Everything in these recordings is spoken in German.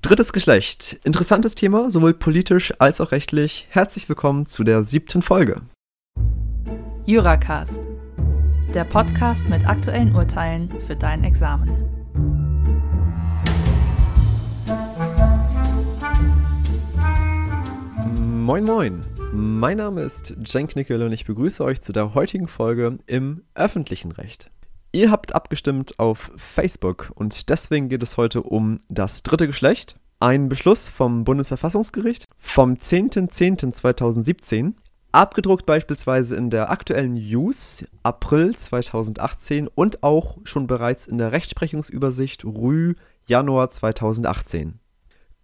Drittes Geschlecht. Interessantes Thema, sowohl politisch als auch rechtlich. Herzlich willkommen zu der siebten Folge. Juracast. Der Podcast mit aktuellen Urteilen für dein Examen. Moin Moin. Mein Name ist Cenk Nickel und ich begrüße euch zu der heutigen Folge im öffentlichen Recht. Ihr habt abgestimmt auf Facebook und deswegen geht es heute um das dritte Geschlecht. Ein Beschluss vom Bundesverfassungsgericht vom 10.10.2017, abgedruckt beispielsweise in der aktuellen News April 2018 und auch schon bereits in der Rechtsprechungsübersicht Rü Januar 2018.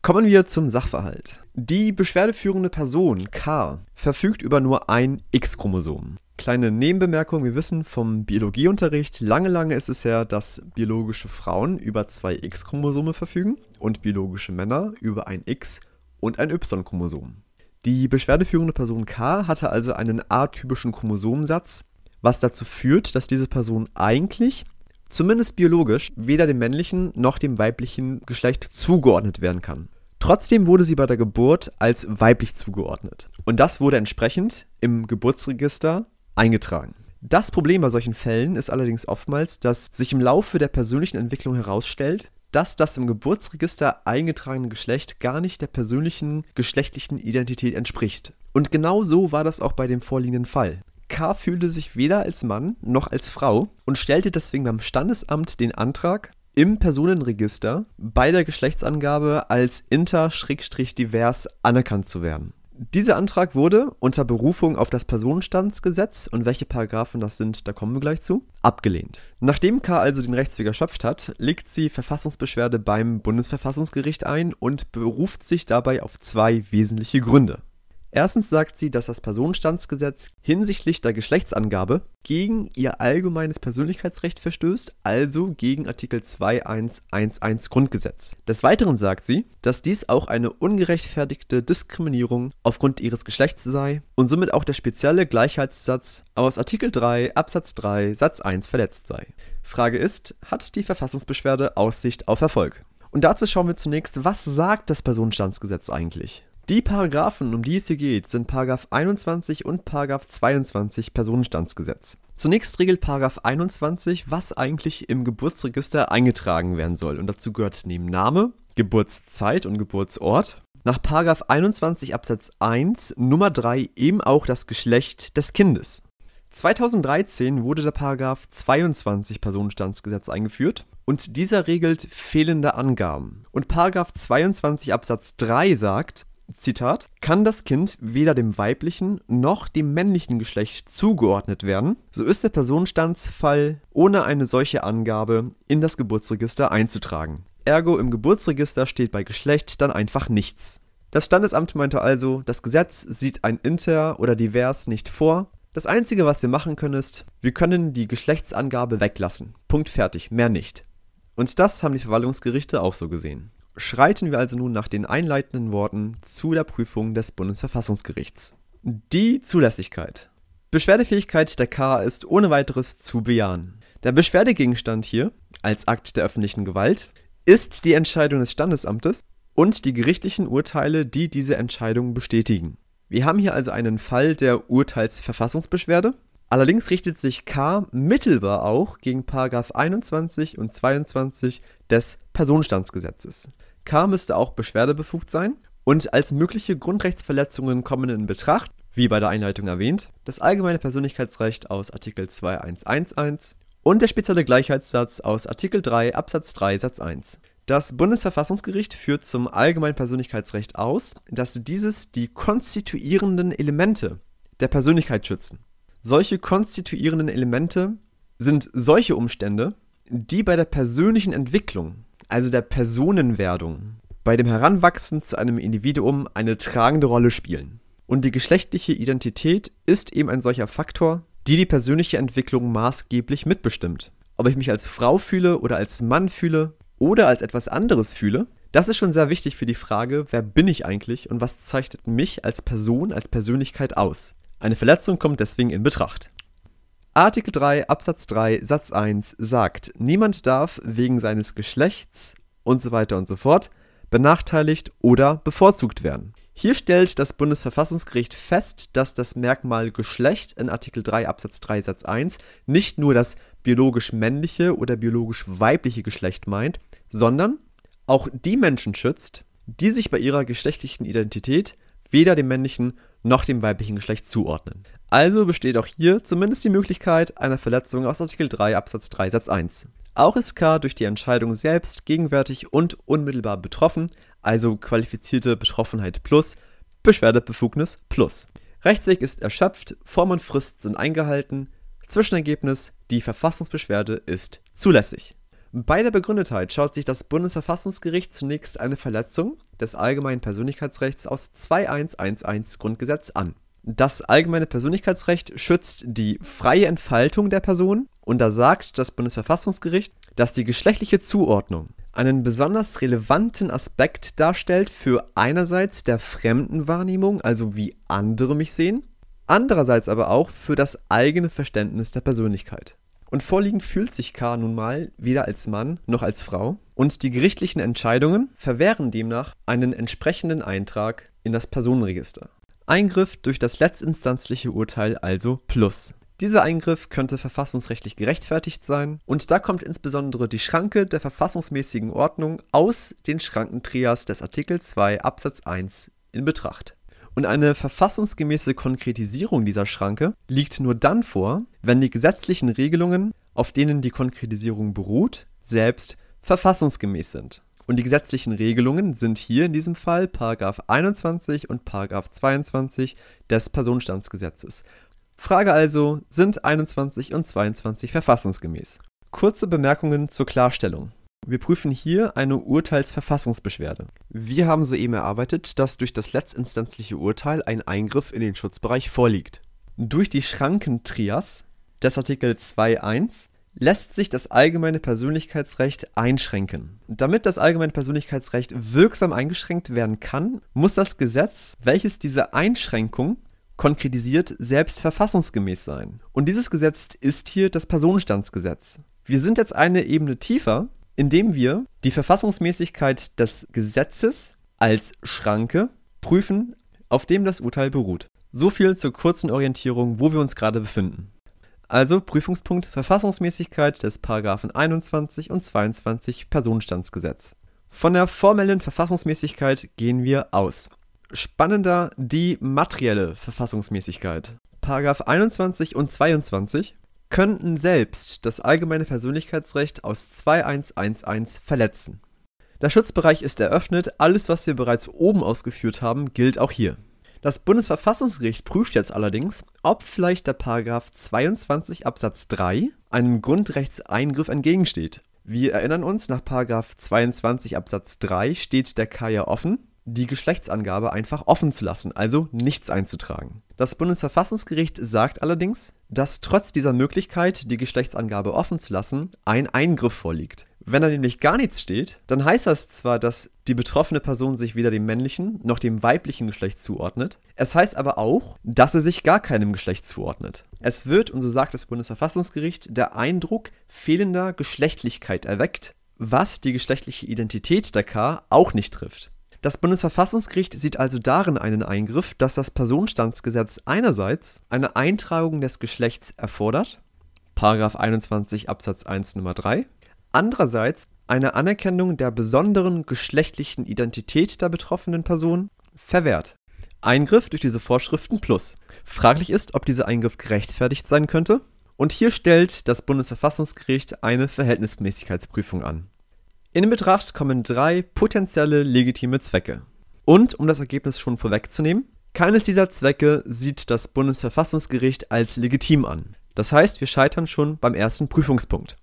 Kommen wir zum Sachverhalt. Die beschwerdeführende Person K verfügt über nur ein X-Chromosom. Kleine Nebenbemerkung, wir wissen vom Biologieunterricht, lange, lange ist es her, dass biologische Frauen über zwei X-Chromosome verfügen und biologische Männer über ein X- und ein Y-Chromosom. Die beschwerdeführende Person K hatte also einen atypischen Chromosomensatz, was dazu führt, dass diese Person eigentlich, zumindest biologisch, weder dem männlichen noch dem weiblichen Geschlecht zugeordnet werden kann. Trotzdem wurde sie bei der Geburt als weiblich zugeordnet. Und das wurde entsprechend im Geburtsregister eingetragen. Das Problem bei solchen Fällen ist allerdings oftmals, dass sich im Laufe der persönlichen Entwicklung herausstellt, dass das im Geburtsregister eingetragene Geschlecht gar nicht der persönlichen geschlechtlichen Identität entspricht. Und genau so war das auch bei dem vorliegenden Fall. K. fühlte sich weder als Mann noch als Frau und stellte deswegen beim Standesamt den Antrag, im Personenregister bei der Geschlechtsangabe als inter-divers anerkannt zu werden. Dieser Antrag wurde unter Berufung auf das Personenstandsgesetz und welche Paragraphen das sind, da kommen wir gleich zu, abgelehnt. Nachdem K. also den Rechtsweg erschöpft hat, legt sie Verfassungsbeschwerde beim Bundesverfassungsgericht ein und beruft sich dabei auf zwei wesentliche Gründe. Erstens sagt sie, dass das Personenstandsgesetz hinsichtlich der Geschlechtsangabe gegen ihr allgemeines Persönlichkeitsrecht verstößt, also gegen Artikel 2111 Grundgesetz. Des Weiteren sagt sie, dass dies auch eine ungerechtfertigte Diskriminierung aufgrund ihres Geschlechts sei und somit auch der spezielle Gleichheitssatz aus Artikel 3 Absatz 3 Satz 1 verletzt sei. Frage ist, hat die Verfassungsbeschwerde Aussicht auf Erfolg? Und dazu schauen wir zunächst, was sagt das Personenstandsgesetz eigentlich? Die Paragraphen, um die es hier geht, sind Paragraph 21 und Paragraph 22 Personenstandsgesetz. Zunächst regelt Paragraph 21, was eigentlich im Geburtsregister eingetragen werden soll. Und dazu gehört neben Name, Geburtszeit und Geburtsort nach Paragraph 21 Absatz 1 Nummer 3 eben auch das Geschlecht des Kindes. 2013 wurde der Paragraph 22 Personenstandsgesetz eingeführt und dieser regelt fehlende Angaben. Und Paragraph 22 Absatz 3 sagt, Zitat, kann das Kind weder dem weiblichen noch dem männlichen Geschlecht zugeordnet werden, so ist der Personenstandsfall ohne eine solche Angabe in das Geburtsregister einzutragen. Ergo im Geburtsregister steht bei Geschlecht dann einfach nichts. Das Standesamt meinte also, das Gesetz sieht ein Inter oder Divers nicht vor. Das Einzige, was wir machen können, ist, wir können die Geschlechtsangabe weglassen. Punkt fertig, mehr nicht. Und das haben die Verwaltungsgerichte auch so gesehen schreiten wir also nun nach den einleitenden Worten zu der Prüfung des Bundesverfassungsgerichts. Die Zulässigkeit. Beschwerdefähigkeit der K ist ohne weiteres zu bejahen. Der Beschwerdegegenstand hier, als Akt der öffentlichen Gewalt, ist die Entscheidung des Standesamtes und die gerichtlichen Urteile, die diese Entscheidung bestätigen. Wir haben hier also einen Fall der Urteilsverfassungsbeschwerde. Allerdings richtet sich K mittelbar auch gegen 21 und 22 des Personenstandsgesetzes. K müsste auch beschwerdebefugt sein und als mögliche Grundrechtsverletzungen kommen in Betracht, wie bei der Einleitung erwähnt, das allgemeine Persönlichkeitsrecht aus Artikel 2111 und der spezielle Gleichheitssatz aus Artikel 3 Absatz 3 Satz 1. Das Bundesverfassungsgericht führt zum allgemeinen Persönlichkeitsrecht aus, dass dieses die konstituierenden Elemente der Persönlichkeit schützen. Solche konstituierenden Elemente sind solche Umstände, die bei der persönlichen Entwicklung also der Personenwerdung, bei dem Heranwachsen zu einem Individuum eine tragende Rolle spielen. Und die geschlechtliche Identität ist eben ein solcher Faktor, die die persönliche Entwicklung maßgeblich mitbestimmt. Ob ich mich als Frau fühle oder als Mann fühle oder als etwas anderes fühle, das ist schon sehr wichtig für die Frage, wer bin ich eigentlich und was zeichnet mich als Person, als Persönlichkeit aus. Eine Verletzung kommt deswegen in Betracht. Artikel 3 Absatz 3 Satz 1 sagt, niemand darf wegen seines Geschlechts und so weiter und so fort benachteiligt oder bevorzugt werden. Hier stellt das Bundesverfassungsgericht fest, dass das Merkmal Geschlecht in Artikel 3 Absatz 3 Satz 1 nicht nur das biologisch männliche oder biologisch weibliche Geschlecht meint, sondern auch die Menschen schützt, die sich bei ihrer geschlechtlichen Identität weder dem männlichen noch dem weiblichen Geschlecht zuordnen. Also besteht auch hier zumindest die Möglichkeit einer Verletzung aus Artikel 3 Absatz 3 Satz 1. Auch ist K durch die Entscheidung selbst gegenwärtig und unmittelbar betroffen, also qualifizierte Betroffenheit plus, Beschwerdebefugnis plus. Rechtsweg ist erschöpft, Form und Frist sind eingehalten, Zwischenergebnis, die Verfassungsbeschwerde ist zulässig. Bei der Begründetheit schaut sich das Bundesverfassungsgericht zunächst eine Verletzung des allgemeinen Persönlichkeitsrechts aus 2111 Grundgesetz an. Das allgemeine Persönlichkeitsrecht schützt die freie Entfaltung der Person und da sagt das Bundesverfassungsgericht, dass die geschlechtliche Zuordnung einen besonders relevanten Aspekt darstellt für einerseits der Fremdenwahrnehmung, also wie andere mich sehen, andererseits aber auch für das eigene Verständnis der Persönlichkeit. Und vorliegend fühlt sich K. nun mal weder als Mann noch als Frau. Und die gerichtlichen Entscheidungen verwehren demnach einen entsprechenden Eintrag in das Personenregister. Eingriff durch das letztinstanzliche Urteil also plus. Dieser Eingriff könnte verfassungsrechtlich gerechtfertigt sein und da kommt insbesondere die Schranke der verfassungsmäßigen Ordnung aus den Schrankentrias des Artikel 2 Absatz 1 in Betracht. Und eine verfassungsgemäße Konkretisierung dieser Schranke liegt nur dann vor, wenn die gesetzlichen Regelungen, auf denen die Konkretisierung beruht, selbst verfassungsgemäß sind. Und die gesetzlichen Regelungen sind hier in diesem Fall 21 und 22 des Personenstandsgesetzes. Frage also, sind 21 und 22 verfassungsgemäß? Kurze Bemerkungen zur Klarstellung. Wir prüfen hier eine Urteilsverfassungsbeschwerde. Wir haben soeben erarbeitet, dass durch das letztinstanzliche Urteil ein Eingriff in den Schutzbereich vorliegt. Durch die Schrankentrias des Artikel 2.1 lässt sich das allgemeine Persönlichkeitsrecht einschränken. Damit das allgemeine Persönlichkeitsrecht wirksam eingeschränkt werden kann, muss das Gesetz, welches diese Einschränkung konkretisiert, selbst verfassungsgemäß sein. Und dieses Gesetz ist hier das Personenstandsgesetz. Wir sind jetzt eine Ebene tiefer indem wir die Verfassungsmäßigkeit des Gesetzes als Schranke prüfen, auf dem das Urteil beruht. So viel zur kurzen Orientierung, wo wir uns gerade befinden. Also Prüfungspunkt Verfassungsmäßigkeit des Paragraphen 21 und 22 Personenstandsgesetz. Von der formellen Verfassungsmäßigkeit gehen wir aus. Spannender die materielle Verfassungsmäßigkeit. Paragraph 21 und 22 könnten selbst das allgemeine Persönlichkeitsrecht aus 2111 verletzen. Der Schutzbereich ist eröffnet, alles, was wir bereits oben ausgeführt haben, gilt auch hier. Das Bundesverfassungsgericht prüft jetzt allerdings, ob vielleicht der Paragraph 22 Absatz 3 einem Grundrechtseingriff entgegensteht. Wir erinnern uns, nach Paragraph 22 Absatz 3 steht der K offen, die Geschlechtsangabe einfach offen zu lassen, also nichts einzutragen. Das Bundesverfassungsgericht sagt allerdings, dass trotz dieser Möglichkeit, die Geschlechtsangabe offen zu lassen, ein Eingriff vorliegt. Wenn da nämlich gar nichts steht, dann heißt das zwar, dass die betroffene Person sich weder dem männlichen noch dem weiblichen Geschlecht zuordnet, es heißt aber auch, dass sie sich gar keinem Geschlecht zuordnet. Es wird, und so sagt das Bundesverfassungsgericht, der Eindruck fehlender Geschlechtlichkeit erweckt, was die geschlechtliche Identität der K auch nicht trifft. Das Bundesverfassungsgericht sieht also darin einen Eingriff, dass das Personenstandsgesetz einerseits eine Eintragung des Geschlechts erfordert (§ 21 Absatz 1 Nr. 3), andererseits eine Anerkennung der besonderen geschlechtlichen Identität der betroffenen Person verwehrt (Eingriff durch diese Vorschriften plus). Fraglich ist, ob dieser Eingriff gerechtfertigt sein könnte, und hier stellt das Bundesverfassungsgericht eine Verhältnismäßigkeitsprüfung an in Betracht kommen drei potenzielle legitime Zwecke. Und um das Ergebnis schon vorwegzunehmen, keines dieser Zwecke sieht das Bundesverfassungsgericht als legitim an. Das heißt, wir scheitern schon beim ersten Prüfungspunkt.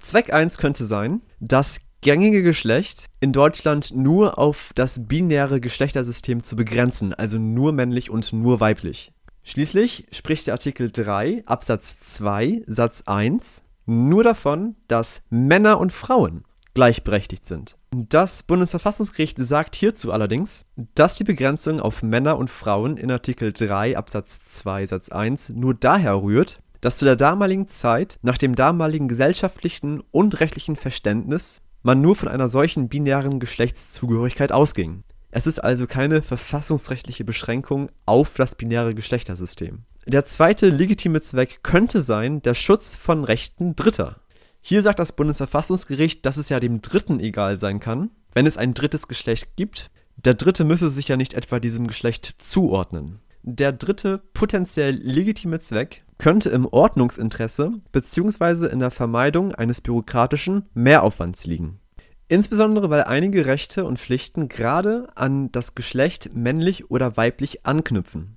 Zweck 1 könnte sein, das gängige Geschlecht in Deutschland nur auf das binäre Geschlechtersystem zu begrenzen, also nur männlich und nur weiblich. Schließlich spricht der Artikel 3 Absatz 2 Satz 1 nur davon, dass Männer und Frauen gleichberechtigt sind. Das Bundesverfassungsgericht sagt hierzu allerdings, dass die Begrenzung auf Männer und Frauen in Artikel 3 Absatz 2 Satz 1 nur daher rührt, dass zu der damaligen Zeit nach dem damaligen gesellschaftlichen und rechtlichen Verständnis man nur von einer solchen binären Geschlechtszugehörigkeit ausging. Es ist also keine verfassungsrechtliche Beschränkung auf das binäre Geschlechtersystem. Der zweite legitime Zweck könnte sein der Schutz von Rechten Dritter. Hier sagt das Bundesverfassungsgericht, dass es ja dem Dritten egal sein kann, wenn es ein drittes Geschlecht gibt. Der Dritte müsse sich ja nicht etwa diesem Geschlecht zuordnen. Der dritte potenziell legitime Zweck könnte im Ordnungsinteresse bzw. in der Vermeidung eines bürokratischen Mehraufwands liegen. Insbesondere weil einige Rechte und Pflichten gerade an das Geschlecht männlich oder weiblich anknüpfen.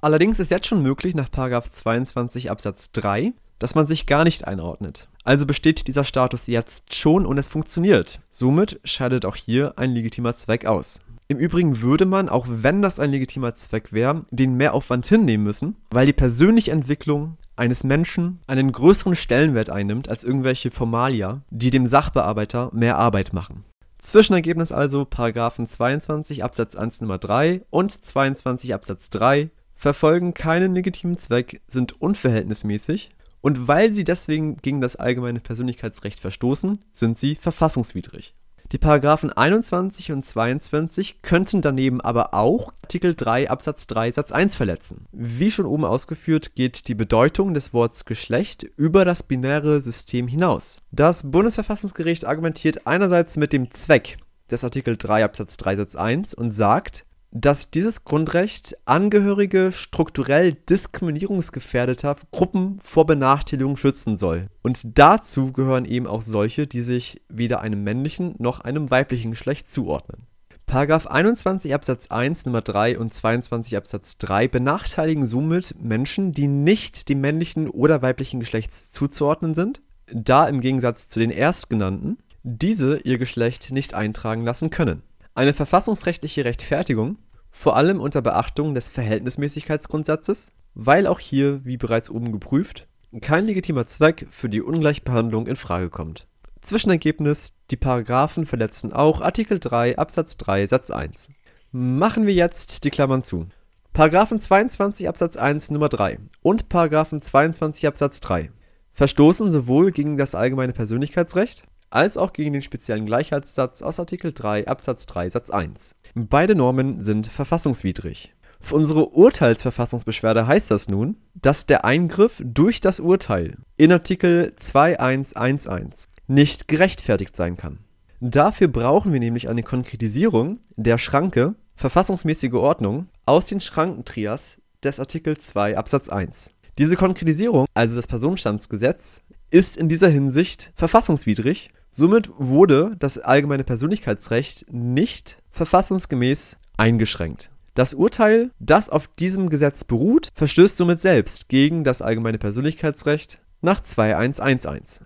Allerdings ist jetzt schon möglich nach 22 Absatz 3, dass man sich gar nicht einordnet. Also besteht dieser Status jetzt schon und es funktioniert. Somit scheidet auch hier ein legitimer Zweck aus. Im Übrigen würde man, auch wenn das ein legitimer Zweck wäre, den Mehraufwand hinnehmen müssen, weil die persönliche Entwicklung eines Menschen einen größeren Stellenwert einnimmt als irgendwelche Formalia, die dem Sachbearbeiter mehr Arbeit machen. Zwischenergebnis also Paragraphen 22 Absatz 1 Nummer 3 und 22 Absatz 3 verfolgen keinen legitimen Zweck, sind unverhältnismäßig und weil sie deswegen gegen das allgemeine Persönlichkeitsrecht verstoßen, sind sie verfassungswidrig. Die Paragraphen 21 und 22 könnten daneben aber auch Artikel 3 Absatz 3 Satz 1 verletzen. Wie schon oben ausgeführt, geht die Bedeutung des Wortes Geschlecht über das binäre System hinaus. Das Bundesverfassungsgericht argumentiert einerseits mit dem Zweck des Artikel 3 Absatz 3 Satz 1 und sagt, dass dieses Grundrecht Angehörige strukturell diskriminierungsgefährdeter Gruppen vor Benachteiligung schützen soll. Und dazu gehören eben auch solche, die sich weder einem männlichen noch einem weiblichen Geschlecht zuordnen. Paragraph 21 Absatz 1 Nummer 3 und 22 Absatz 3 benachteiligen somit Menschen, die nicht dem männlichen oder weiblichen Geschlecht zuzuordnen sind, da im Gegensatz zu den erstgenannten diese ihr Geschlecht nicht eintragen lassen können. Eine verfassungsrechtliche Rechtfertigung, vor allem unter Beachtung des Verhältnismäßigkeitsgrundsatzes, weil auch hier, wie bereits oben geprüft, kein legitimer Zweck für die Ungleichbehandlung in Frage kommt. Zwischenergebnis: Die Paragraphen verletzen auch Artikel 3 Absatz 3 Satz 1. Machen wir jetzt die Klammern zu. Paragraphen 22 Absatz 1 Nummer 3 und Paragraphen 22 Absatz 3 verstoßen sowohl gegen das allgemeine Persönlichkeitsrecht als auch gegen den speziellen Gleichheitssatz aus Artikel 3 Absatz 3 Satz 1. Beide Normen sind verfassungswidrig. Für unsere Urteilsverfassungsbeschwerde heißt das nun, dass der Eingriff durch das Urteil in Artikel 2111 nicht gerechtfertigt sein kann. Dafür brauchen wir nämlich eine Konkretisierung der Schranke verfassungsmäßige Ordnung aus den Schrankentrias des Artikel 2 Absatz 1. Diese Konkretisierung, also das Personenstandsgesetz, ist in dieser Hinsicht verfassungswidrig Somit wurde das allgemeine Persönlichkeitsrecht nicht verfassungsgemäß eingeschränkt. Das Urteil, das auf diesem Gesetz beruht, verstößt somit selbst gegen das allgemeine Persönlichkeitsrecht nach 2111.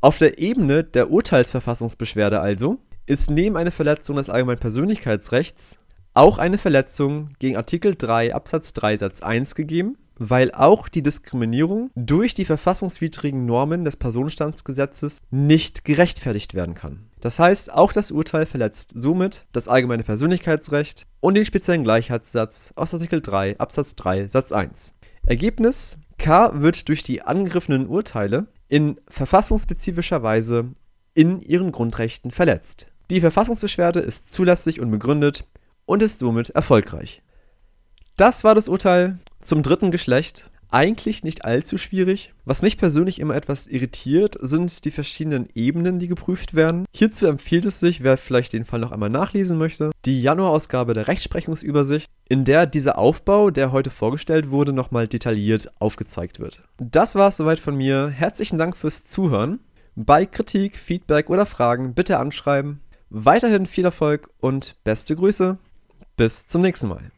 Auf der Ebene der Urteilsverfassungsbeschwerde also ist neben einer Verletzung des allgemeinen Persönlichkeitsrechts auch eine Verletzung gegen Artikel 3 Absatz 3 Satz 1 gegeben weil auch die Diskriminierung durch die verfassungswidrigen Normen des Personenstandsgesetzes nicht gerechtfertigt werden kann. Das heißt, auch das Urteil verletzt somit das allgemeine Persönlichkeitsrecht und den speziellen Gleichheitssatz aus Artikel 3 Absatz 3 Satz 1. Ergebnis K wird durch die angegriffenen Urteile in verfassungsspezifischer Weise in ihren Grundrechten verletzt. Die Verfassungsbeschwerde ist zulässig und begründet und ist somit erfolgreich. Das war das Urteil zum dritten Geschlecht. Eigentlich nicht allzu schwierig. Was mich persönlich immer etwas irritiert, sind die verschiedenen Ebenen, die geprüft werden. Hierzu empfiehlt es sich, wer vielleicht den Fall noch einmal nachlesen möchte, die Januarausgabe der Rechtsprechungsübersicht, in der dieser Aufbau, der heute vorgestellt wurde, nochmal detailliert aufgezeigt wird. Das war es soweit von mir. Herzlichen Dank fürs Zuhören. Bei Kritik, Feedback oder Fragen bitte anschreiben. Weiterhin viel Erfolg und beste Grüße. Bis zum nächsten Mal.